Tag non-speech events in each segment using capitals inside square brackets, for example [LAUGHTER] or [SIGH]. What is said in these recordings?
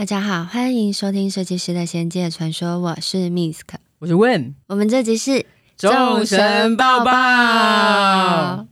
大家好，欢迎收听设计师的仙界传说，我是 Misk，我是 Win，我们这集是众神报报。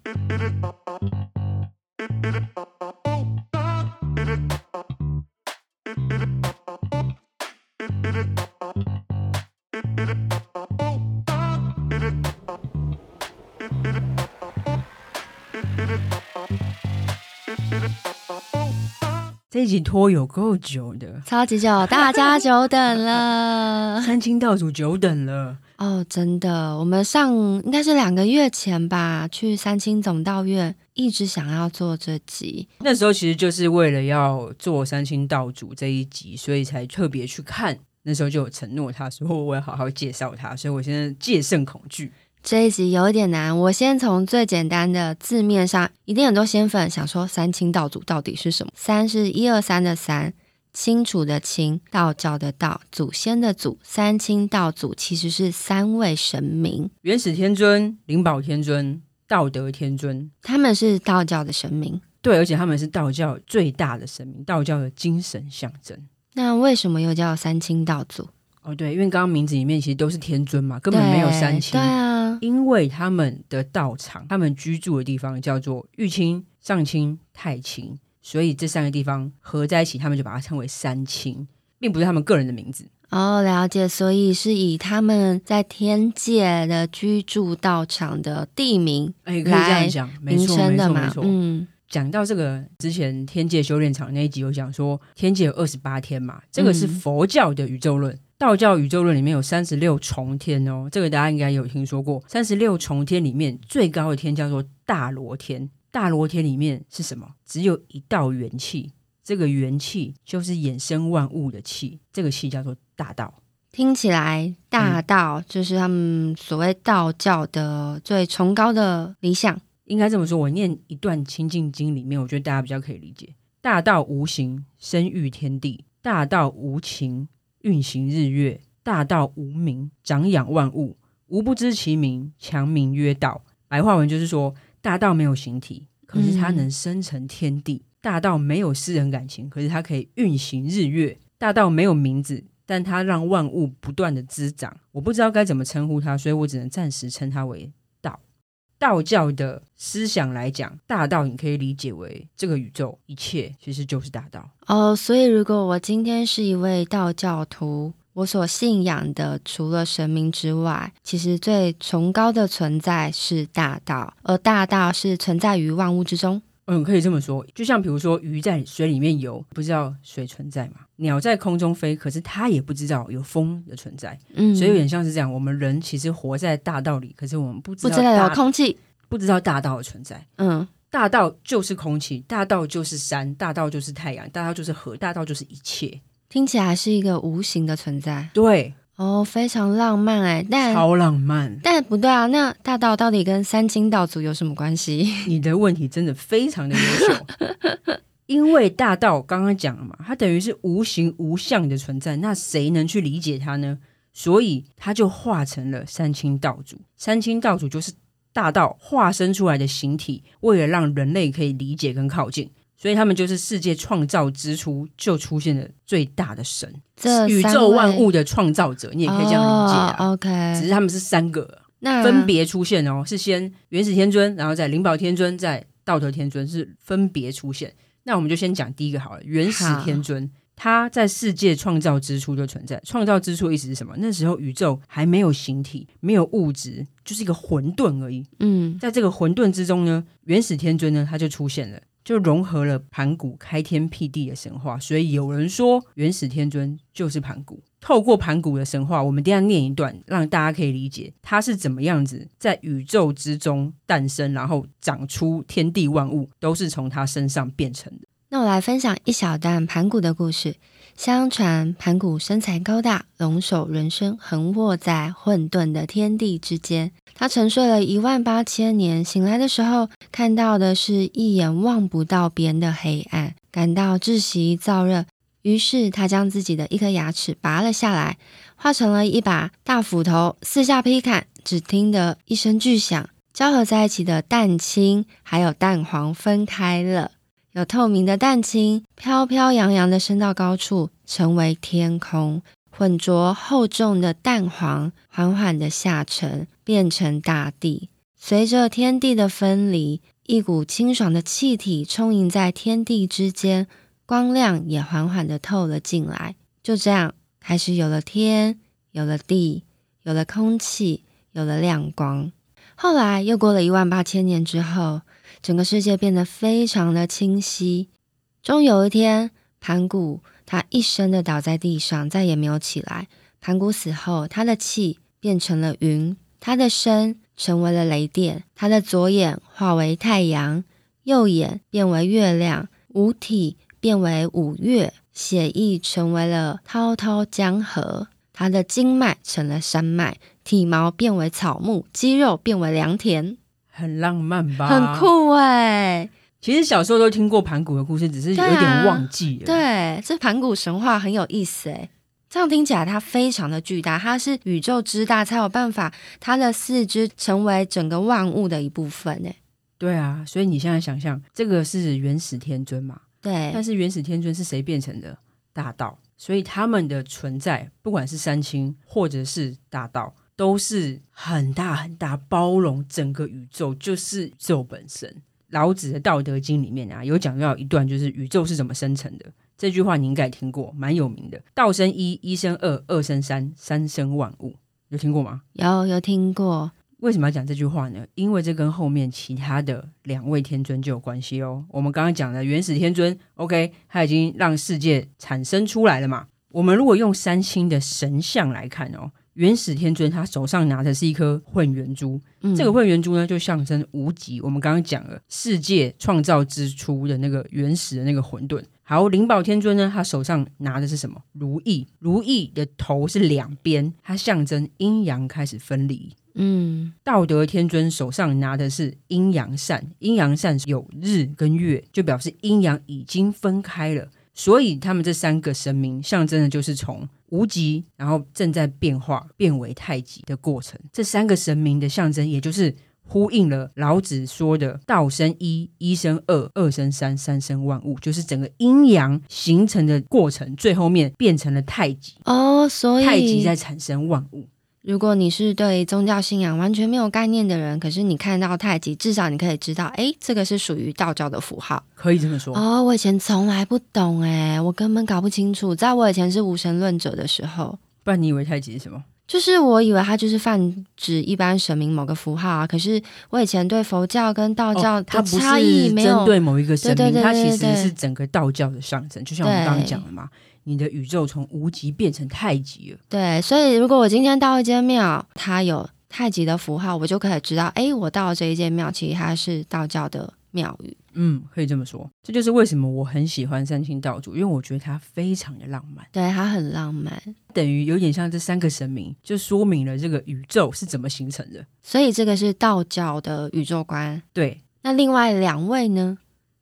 这一集拖有够久的，超级久，大家久等了，[LAUGHS] 三清道主久等了。哦，真的，我们上应该是两个月前吧，去三清总道院，一直想要做这集，那时候其实就是为了要做三清道主这一集，所以才特别去看，那时候就有承诺他说我要好好介绍他，所以我现在戒慎恐惧。这一集有点难，我先从最简单的字面上，一定很多仙粉想说三清道祖到底是什么？三是一二三的三，清楚的清，道教的道，祖先的祖，三清道祖其实是三位神明：元始天尊、灵宝天尊、道德天尊，他们是道教的神明。对，而且他们是道教最大的神明，道教的精神象征。那为什么又叫三清道祖？哦，对，因为刚刚名字里面其实都是天尊嘛，根本没有三清。对啊。因为他们的道场，他们居住的地方叫做玉清、上清、太清，所以这三个地方合在一起，他们就把它称为三清，并不是他们个人的名字。哦，了解，所以是以他们在天界的居住道场的地名，哎，可以这样讲，名称的嘛。嗯，讲到这个之前天界修炼场那一集有讲说，天界有二十八天嘛，这个是佛教的宇宙论。嗯道教宇宙论里面有三十六重天哦，这个大家应该有听说过。三十六重天里面最高的天叫做大罗天，大罗天里面是什么？只有一道元气，这个元气就是衍生万物的气，这个气叫做大道。听起来大道就是他们所谓道教的最崇高的理想，嗯、应该这么说。我念一段《清净经》里面，我觉得大家比较可以理解：大道无形，生育天地；大道无情。运行日月，大道无名，长养万物，无不知其名，强名曰道。白话文就是说，大道没有形体，可是它能生成天地；嗯、大道没有私人感情，可是它可以运行日月；大道没有名字，但它让万物不断的滋长。我不知道该怎么称呼它，所以我只能暂时称它为。道教的思想来讲，大道你可以理解为这个宇宙一切其实就是大道哦。所以，如果我今天是一位道教徒，我所信仰的除了神明之外，其实最崇高的存在是大道，而大道是存在于万物之中。嗯，可以这么说。就像比如说，鱼在水里面游，不知道水存在嘛？鸟在空中飞，可是它也不知道有风的存在。嗯，所以有点像是这样。我们人其实活在大道里，可是我们不知道，不知道有空气，不知道大道的存在。嗯，大道就是空气，大道就是山，大道就是太阳，大道就是河，大道就是一切。听起来是一个无形的存在。对。哦，非常浪漫哎，但超浪漫，但不对啊。那大道到底跟三清道祖有什么关系？[LAUGHS] 你的问题真的非常的优秀，因为大道刚刚讲了嘛，它等于是无形无相的存在，那谁能去理解它呢？所以它就化成了三清道祖。三清道祖就是大道化身出来的形体，为了让人类可以理解跟靠近。所以他们就是世界创造之初就出现的最大的神，宇宙万物的创造者，你也可以这样理解啊。Oh, OK，只是他们是三个，那分别出现哦，是先元始天尊，然后再灵宝天尊，再道德天尊是分别出现。那我们就先讲第一个好了，元始天尊，他在世界创造之初就存在。创造之初的意思是什么？那时候宇宙还没有形体，没有物质，就是一个混沌而已。嗯，在这个混沌之中呢，元始天尊呢，他就出现了。就融合了盘古开天辟地的神话，所以有人说元始天尊就是盘古。透过盘古的神话，我们等下念一段，让大家可以理解他是怎么样子在宇宙之中诞生，然后长出天地万物，都是从他身上变成的。那我来分享一小段盘古的故事。相传盘古身材高大，龙首人身，横卧在混沌的天地之间。他沉睡了一万八千年，醒来的时候，看到的是一眼望不到边的黑暗，感到窒息燥热。于是他将自己的一颗牙齿拔了下来，化成了一把大斧头，四下劈砍。只听得一声巨响，交合在一起的蛋清还有蛋黄分开了。有透明的蛋清飘飘扬扬的升到高处，成为天空；浑浊厚重的蛋黄缓缓的下沉，变成大地。随着天地的分离，一股清爽的气体充盈在天地之间，光亮也缓缓的透了进来。就这样，开始有了天，有了地，有了空气，有了亮光。后来又过了一万八千年之后。整个世界变得非常的清晰。终有一天，盘古他一声的倒在地上，再也没有起来。盘古死后，他的气变成了云，他的身成为了雷电，他的左眼化为太阳，右眼变为月亮，五体变为五岳，血液成为了滔滔江河，他的经脉成了山脉，体毛变为草木，肌肉变为良田。很浪漫吧？很酷哎、欸！其实小时候都听过盘古的故事，只是有点忘记了。对啊，对，这盘古神话很有意思哎。这样听起来，它非常的巨大，它是宇宙之大，才有办法它的四肢成为整个万物的一部分哎。对啊，所以你现在想象，这个是原始天尊嘛？对。但是原始天尊是谁变成的？大道。所以他们的存在，不管是三清或者是大道。都是很大很大，包容整个宇宙，就是宇宙本身。老子的《道德经》里面啊，有讲到一段，就是宇宙是怎么生成的。这句话你应该听过，蛮有名的。道生一，一生二，二生三，三生万物。有听过吗？有，有听过。为什么要讲这句话呢？因为这跟后面其他的两位天尊就有关系哦。我们刚刚讲的元始天尊，OK，他已经让世界产生出来了嘛。我们如果用三星的神像来看哦。元始天尊他手上拿的是一颗混元珠，嗯、这个混元珠呢，就象征无极。我们刚刚讲了世界创造之初的那个原始的那个混沌。好，灵宝天尊呢，他手上拿的是什么？如意，如意的头是两边，它象征阴阳开始分离。嗯，道德天尊手上拿的是阴阳扇，阴阳扇有日跟月，就表示阴阳已经分开了。所以他们这三个神明象征的就是从无极，然后正在变化变为太极的过程。这三个神明的象征，也就是呼应了老子说的“道生一，一生二，二生三，三生万物”，就是整个阴阳形成的过程，最后面变成了太极。哦，所以太极在产生万物。如果你是对宗教信仰完全没有概念的人，可是你看到太极，至少你可以知道，哎，这个是属于道教的符号，可以这么说。哦，我以前从来不懂，哎，我根本搞不清楚。在我以前是无神论者的时候，不然你以为太极是什么？就是我以为它就是泛指一般神明某个符号啊。可是我以前对佛教跟道教它差异没有针对某一个神明，它其实是整个道教的象征，就像我们刚刚讲的嘛。你的宇宙从无极变成太极了，对，所以如果我今天到一间庙，它有太极的符号，我就可以知道，哎，我到了这一间庙，其实它是道教的庙宇。嗯，可以这么说，这就是为什么我很喜欢三清道主，因为我觉得它非常的浪漫，对，它很浪漫，等于有点像这三个神明，就说明了这个宇宙是怎么形成的。所以这个是道教的宇宙观。对，那另外两位呢？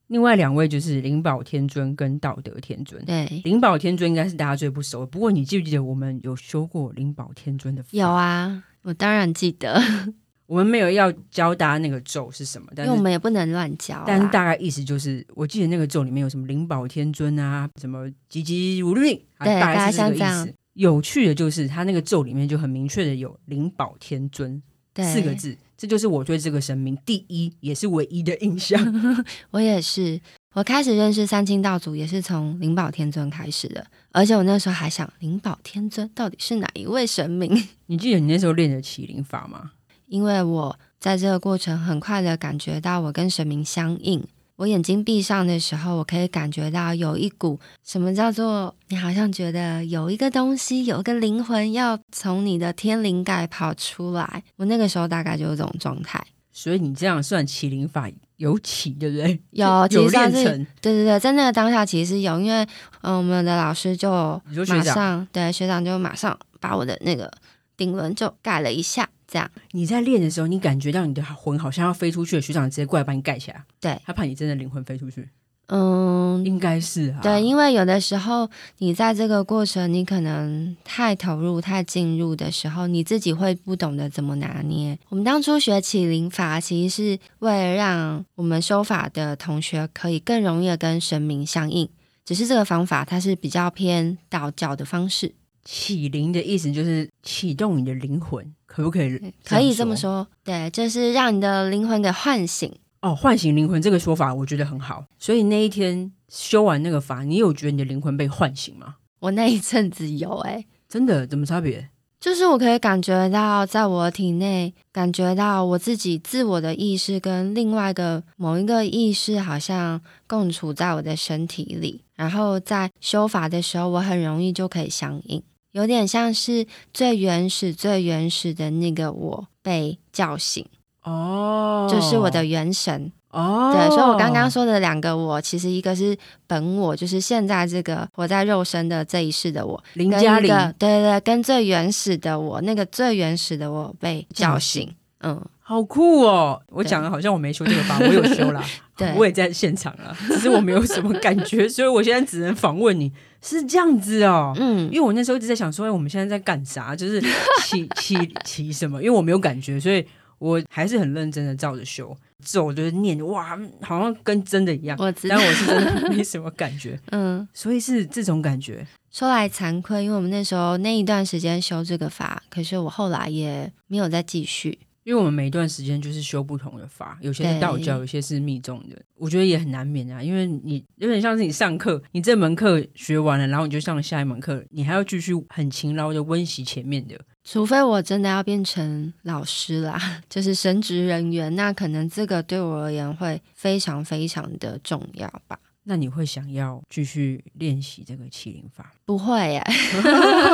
另外两位就是灵宝天尊跟道德天尊。对，灵宝天尊应该是大家最不熟的。不过你记不记得我们有修过灵宝天尊的？有啊，我当然记得。[LAUGHS] 我们没有要教大家那个咒是什么，但是因为我们也不能乱教。但是大概意思就是，我记得那个咒里面有什么灵宝天尊啊，什么急急如律，对，大概是这个意思。有趣的就是，他那个咒里面就很明确的有灵宝天尊四个字。这就是我对这个神明第一也是唯一的印象。[LAUGHS] 我也是，我开始认识三清道祖也是从灵宝天尊开始的，而且我那时候还想，灵宝天尊到底是哪一位神明？[LAUGHS] 你记得你那时候练的麒麟法吗？因为我在这个过程很快的感觉到我跟神明相应。我眼睛闭上的时候，我可以感觉到有一股什么叫做你好像觉得有一个东西，有一个灵魂要从你的天灵盖跑出来。我那个时候大概就是这种状态。所以你这样算麒麟法有起，对不对？有，[LAUGHS] 有练成。对对对，在那个当下其实有，因为嗯，我们的老师就马上对学长就马上把我的那个顶轮就盖了一下。这样，你在练的时候，你感觉到你的魂好像要飞出去了，学长直接过来把你盖起来。对，他怕你真的灵魂飞出去。嗯，应该是啊。对，因为有的时候你在这个过程，你可能太投入、太进入的时候，你自己会不懂得怎么拿捏。我们当初学启灵法，其实是为了让我们修法的同学可以更容易的跟神明相应。只是这个方法，它是比较偏道教的方式。启灵的意思就是启动你的灵魂，可不可以？可以这么说，对，就是让你的灵魂给唤醒。哦，唤醒灵魂这个说法，我觉得很好。所以那一天修完那个法，你有觉得你的灵魂被唤醒吗？我那一阵子有、欸，哎，真的？怎么差别？就是我可以感觉到，在我体内感觉到我自己自我的意识跟另外一个某一个意识好像共处在我的身体里，然后在修法的时候，我很容易就可以相应。有点像是最原始、最原始的那个我被叫醒哦，就是我的元神哦。对，所以我刚刚说的两个我，其实一个是本我，就是现在这个活在肉身的这一世的我，林嘉玲，对对对，跟最原始的我，那个最原始的我被叫醒，嗯，好酷哦！我讲的好像我没修这个法，我有修啦，[LAUGHS] 对，我也在现场了，只是我没有什么感觉，所以我现在只能访问你。是这样子哦，嗯，因为我那时候一直在想说，哎，我们现在在干啥？就是起起起什么？因为我没有感觉，所以我还是很认真的照着修，走就是念，哇，好像跟真的一样。我知道，但我是真的没什么感觉，嗯，所以是这种感觉。说来惭愧，因为我们那时候那一段时间修这个法，可是我后来也没有再继续。因为我们每一段时间就是修不同的法，有些是道教，有些是密宗的，我觉得也很难免啊。因为你有点像是你上课，你这门课学完了，然后你就上下一门课，你还要继续很勤劳的温习前面的。除非我真的要变成老师啦，就是神职人员，那可能这个对我而言会非常非常的重要吧。那你会想要继续练习这个麒麟法？不会耶，[LAUGHS]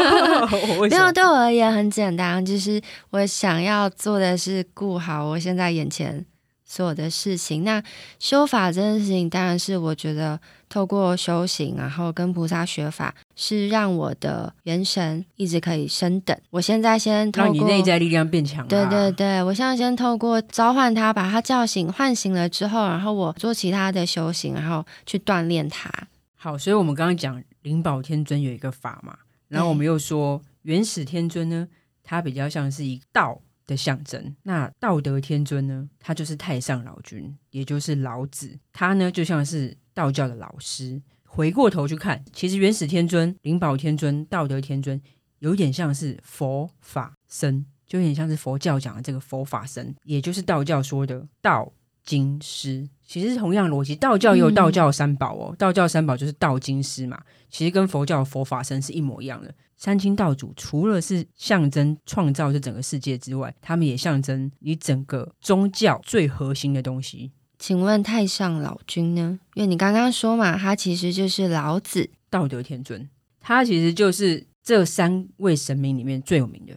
[LAUGHS] 没有，对我而言很简单，就是我想要做的是顾好我现在眼前所有的事情。那修法这件事情，当然是我觉得。透过修行，然后跟菩萨学法，是让我的元神一直可以升等。我现在先透过让你内在力量变强。对对对，我现在先透过召唤他，把他叫醒、唤醒了之后，然后我做其他的修行，然后去锻炼他。好，所以我们刚刚讲灵宝天尊有一个法嘛，然后我们又说原始天尊呢，它比较像是一道的象征。那道德天尊呢，他就是太上老君，也就是老子，他呢就像是。道教的老师，回过头去看，其实元始天尊、灵宝天尊、道德天尊，有点像是佛法僧，就有点像是佛教讲的这个佛法僧，也就是道教说的道经师。其实同样逻辑，道教也有道教三宝哦，嗯、道教三宝就是道经师嘛，其实跟佛教的佛法僧是一模一样的。三清道祖除了是象征创造这整个世界之外，他们也象征你整个宗教最核心的东西。请问太上老君呢？因为你刚刚说嘛，他其实就是老子，道德天尊，他其实就是这三位神明里面最有名的。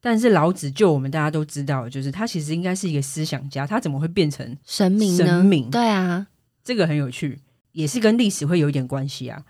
但是老子，就我们大家都知道，就是他其实应该是一个思想家，他怎么会变成神明呢？神明，对啊，这个很有趣，也是跟历史会有一点关系啊。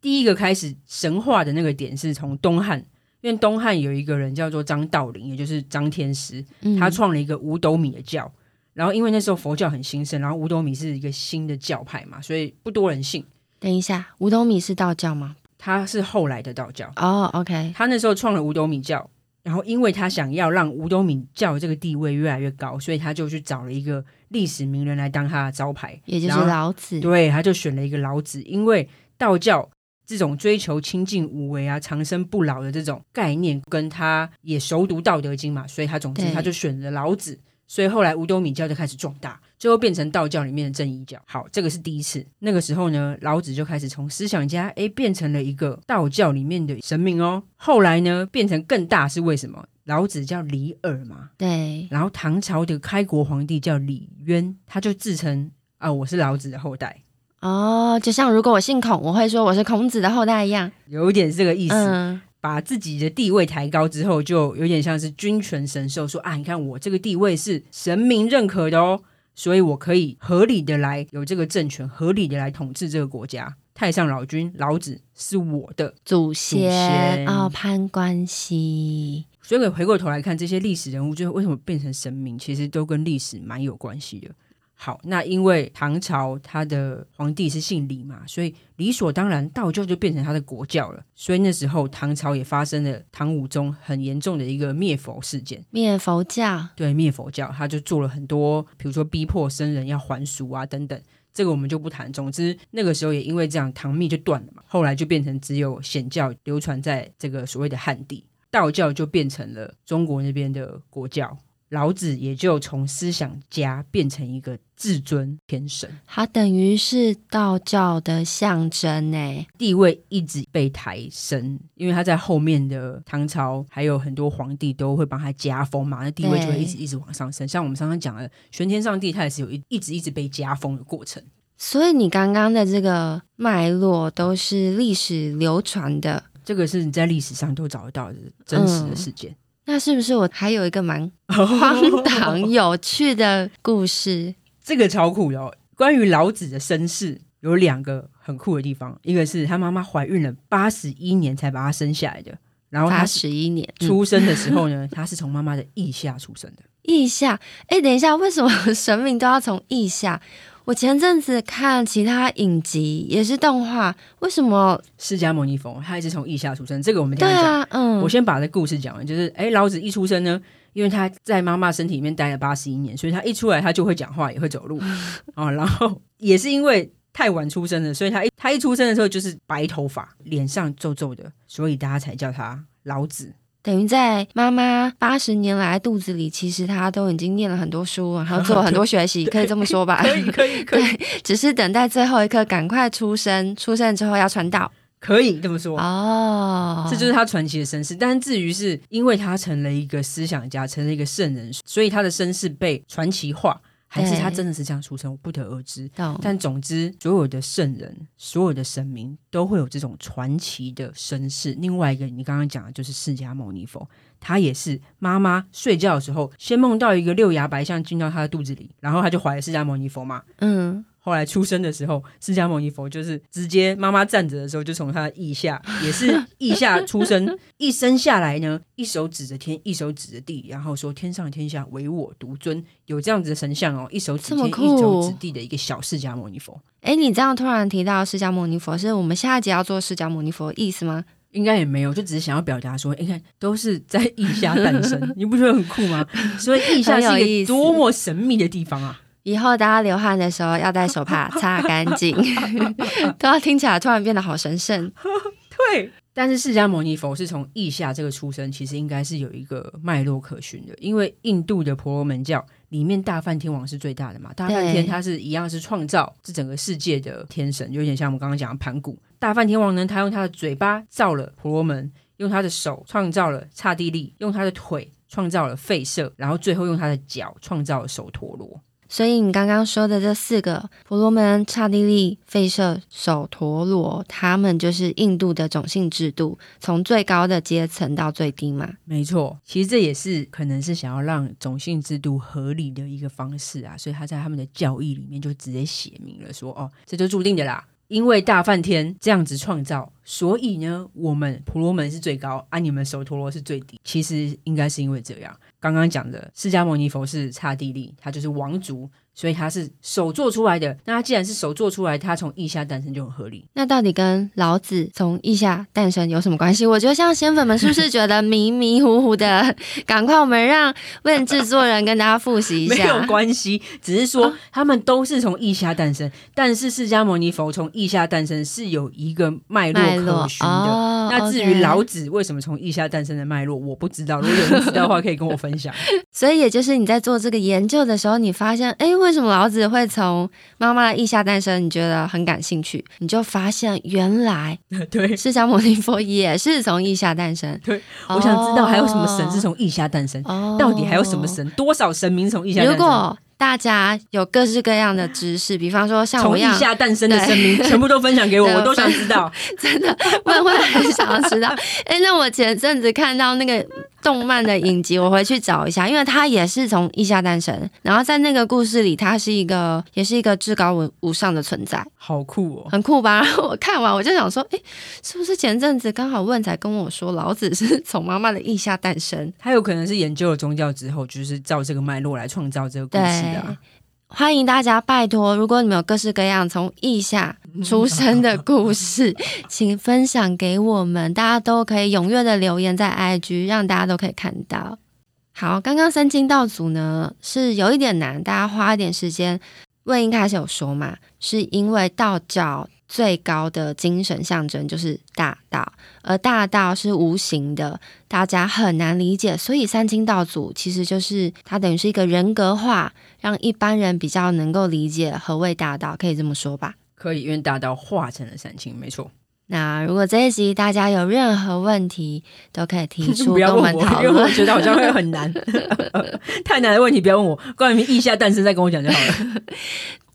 第一个开始神话的那个点是从东汉，因为东汉有一个人叫做张道陵，也就是张天师，他创了一个五斗米的教。嗯然后，因为那时候佛教很兴盛，然后五斗米是一个新的教派嘛，所以不多人信。等一下，五斗米是道教吗？他是后来的道教。哦、oh，OK。他那时候创了五斗米教，然后因为他想要让五斗米教这个地位越来越高，所以他就去找了一个历史名人来当他的招牌，也就是老子。对，他就选了一个老子，因为道教这种追求清净无为啊、长生不老的这种概念，跟他也熟读《道德经》嘛，所以他总之他就选了老子。所以后来五斗米教就开始壮大，最后变成道教里面的正一教。好，这个是第一次。那个时候呢，老子就开始从思想家，诶，变成了一个道教里面的神明哦。后来呢，变成更大是为什么？老子叫李耳嘛，对。然后唐朝的开国皇帝叫李渊，他就自称啊，我是老子的后代。哦，就像如果我姓孔，我会说我是孔子的后代一样，有一点这个意思。嗯把自己的地位抬高之后，就有点像是君权神授，说啊，你看我这个地位是神明认可的哦，所以我可以合理的来有这个政权，合理的来统治这个国家。太上老君老子是我的祖先哦，攀关系。所以回过头来看这些历史人物，最后为什么变成神明，其实都跟历史蛮有关系的。好，那因为唐朝他的皇帝是姓李嘛，所以理所当然道教就变成他的国教了。所以那时候唐朝也发生了唐武宗很严重的一个灭佛事件，灭佛教。对，灭佛教，他就做了很多，比如说逼迫僧人要还俗啊等等，这个我们就不谈。总之那个时候也因为这样，唐密就断了嘛，后来就变成只有显教流传在这个所谓的汉地，道教就变成了中国那边的国教。老子也就从思想家变成一个至尊天神，他等于是道教的象征呢，地位一直被抬升，因为他在后面的唐朝还有很多皇帝都会帮他加封嘛，那地位就会一直一直往上升。像我们刚刚讲的玄天上帝，他也是有一一直一直被加封的过程。所以你刚刚的这个脉络都是历史流传的，这个是你在历史上都找得到的真实的事件。嗯那是不是我还有一个蛮 [LAUGHS] 荒唐有趣的故事？这个超酷的哦！关于老子的身世有两个很酷的地方，一个是他妈妈怀孕了八十一年才把他生下来的，然后他十一年出生的时候呢，[LAUGHS] 他是从妈妈的腋下出生的。腋下？哎，等一下，为什么神明都要从腋下？我前阵子看其他影集，也是动画，为什么释迦牟尼佛他一直从腋下出生？这个我们等一下讲。对啊，嗯，我先把这故事讲完，就是哎，老子一出生呢，因为他在妈妈身体里面待了八十一年，所以他一出来他就会讲话，也会走路啊。然后也是因为太晚出生了，所以他一他一出生的时候就是白头发，脸上皱皱的，所以大家才叫他老子。等于在妈妈八十年来肚子里，其实他都已经念了很多书，然后做了很多学习，可以这么说吧？[LAUGHS] 可以，可以，[LAUGHS] 可以。只是等待最后一刻，赶快出生。出生之后要传道，可以这么说哦。这就是他传奇的身世。但至于是因为他成了一个思想家，成了一个圣人，所以他的身世被传奇化。还是他真的是这样出生，我不得而知。但总之，所有的圣人、所有的神明都会有这种传奇的身世。另外一个，你刚刚讲的就是释迦牟尼佛，他也是妈妈睡觉的时候，先梦到一个六牙白象进到他的肚子里，然后他就怀了释迦牟尼佛嘛。嗯。后来出生的时候，释迦牟尼佛就是直接妈妈站着的时候，就从他的腋下，也是腋下出生。[LAUGHS] 一生下来呢，一手指着天，一手指着地，然后说：“天上天下唯我独尊。”有这样子的神像哦，一手指天，一手指地的一个小释迦牟尼佛。哎，你这样突然提到释迦牟尼佛，是我们下一集要做释迦牟尼佛的意思吗？应该也没有，就只是想要表达说，你看都是在腋下诞生，你不觉得很酷吗？所以腋下 [LAUGHS] 是一个多么神秘的地方啊！以后大家流汗的时候要带手帕擦干净，[LAUGHS] 都要听起来突然变得好神圣。对，但是释迦牟尼佛是从腋下这个出生，其实应该是有一个脉络可循的。因为印度的婆罗门教里面，大梵天王是最大的嘛，大梵天他是一样是创造这整个世界的天神，有点像我们刚刚讲的盘古。大梵天王呢，他用他的嘴巴造了婆罗门，用他的手创造了刹帝利，用他的腿创造了吠舍，然后最后用他的脚创造了首陀罗。所以你刚刚说的这四个婆罗门、刹帝利、吠舍、首陀罗，他们就是印度的种姓制度，从最高的阶层到最低嘛？没错，其实这也是可能是想要让种姓制度合理的一个方式啊。所以他在他们的教义里面就直接写明了说：“哦，这就注定的啦，因为大梵天这样子创造，所以呢，我们婆罗门是最高，啊，你们首陀罗是最低。其实应该是因为这样。”刚刚讲的释迦牟尼佛是刹帝利，他就是王族，所以他是手做出来的。那他既然是手做出来，他从腋下诞生就很合理。那到底跟老子从腋下诞生有什么关系？我觉得像仙粉们是不是觉得迷迷糊糊的？赶快我们让问制作人跟大家复习一下。没有关系，只是说他们都是从腋下诞生，啊、但是释迦牟尼佛从腋下诞生是有一个脉络可循的。哦、那至于老子为什么从腋下诞生的脉络，我不知道。如果有人知道的话，可以跟我分享。[LAUGHS] 所以，也就是你在做这个研究的时候，你发现，哎，为什么老子会从妈妈的腋下诞生？你觉得很感兴趣，你就发现原来，[LAUGHS] 对，释迦牟尼佛也是从腋下诞生。[LAUGHS] 对，我想知道还有什么神是从腋下诞生？哦，到底还有什么神？多少神明从腋下诞生？如果大家有各式各样的知识，比方说像我一样从腋下诞生的神明，[LAUGHS] 全部都分享给我，我都想知道。真的，我也会很想要知道。[LAUGHS] 哎，那我前阵子看到那个。动漫的影集，我回去找一下，因为它也是从腋下诞生，然后在那个故事里，它是一个，也是一个至高无无上的存在，好酷哦，很酷吧？[LAUGHS] 然后我看完，我就想说，哎，是不是前阵子刚好问才跟我说，老子是从妈妈的腋下诞生？他有可能是研究了宗教之后，就是照这个脉络来创造这个故事欢迎大家，拜托，如果你们有各式各样从异下出生的故事，[LAUGHS] 请分享给我们，大家都可以踊跃的留言在 IG，让大家都可以看到。好，刚刚三清道祖呢是有一点难，大家花一点时间。问一开始有说嘛，是因为道教最高的精神象征就是大道，而大道是无形的，大家很难理解，所以三清道祖其实就是它等于是一个人格化，让一般人比较能够理解何谓大道，可以这么说吧？可以，因为大道化成了三清，没错。那如果这一集大家有任何问题，都可以提出 [LAUGHS] 跟我们讨论。因为我觉得好像会很难 [LAUGHS] [LAUGHS] 太难的问题不要问我，关于一下诞生再跟我讲就好了。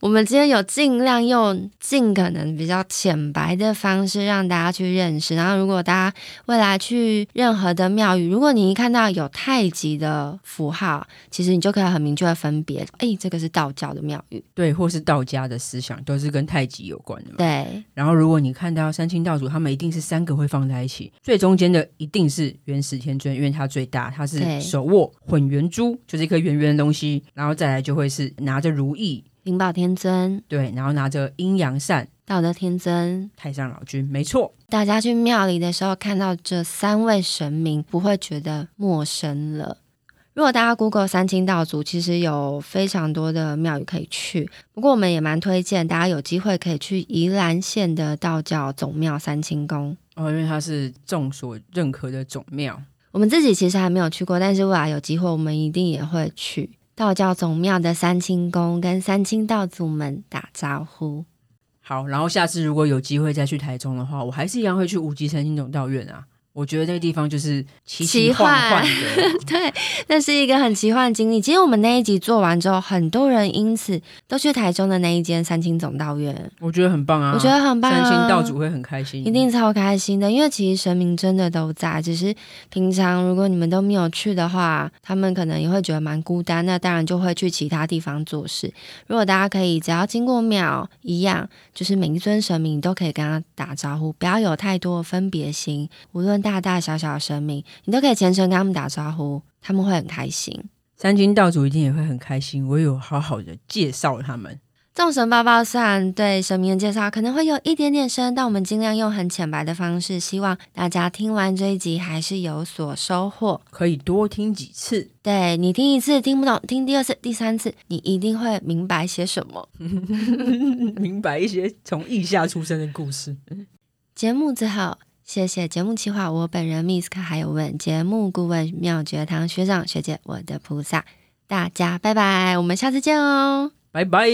我们今天有尽量用尽可能比较浅白的方式让大家去认识。然后，如果大家未来去任何的庙宇，如果你一看到有太极的符号，其实你就可以很明确的分别，哎，这个是道教的庙宇，对，或是道家的思想都是跟太极有关的。对。然后，如果你看到三清道祖，他们一定是三个会放在一起，最中间的一定是元始天尊，因为它最大，它是手握混元珠，就是一颗圆圆的东西，然后再来就会是拿着如意。灵宝天尊，对，然后拿着阴阳扇，道德天尊，太上老君，没错。大家去庙里的时候看到这三位神明，不会觉得陌生了。如果大家 Google 三清道祖，其实有非常多的庙宇可以去。不过我们也蛮推荐大家有机会可以去宜兰县的道教总庙三清宫哦，因为它是众所认可的总庙。我们自己其实还没有去过，但是未来有机会，我们一定也会去。道教总庙的三清宫跟三清道祖们打招呼。好，然后下次如果有机会再去台中的话，我还是一样会去无极三清总道院啊。我觉得那个地方就是奇奇幻幻的，[LAUGHS] 对，那是一个很奇幻的经历。其实我们那一集做完之后，很多人因此都去台中的那一间三清总道院，我觉得很棒啊！我觉得很棒啊，三清道主会很开心，一定超开心的。因为其实神明真的都在，只是平常如果你们都没有去的话，他们可能也会觉得蛮孤单。那当然就会去其他地方做事。如果大家可以只要经过庙，一样就是每一尊神明都可以跟他打招呼，不要有太多的分别心，无论。大大小小的生命，你都可以虔诚跟他们打招呼，他们会很开心。三军道主一定也会很开心。我有好好的介绍他们。众神报报虽然对神明的介绍可能会有一点点深，但我们尽量用很浅白的方式，希望大家听完这一集还是有所收获。可以多听几次，对，你听一次听不懂，听第二次、第三次，你一定会明白些什么，[LAUGHS] 明白一些从异下出生的故事。节目最后。谢谢节目企划，我本人 Misk，还有问节目顾问妙觉堂学长学姐，我的菩萨，大家拜拜，我们下次见哦，拜拜。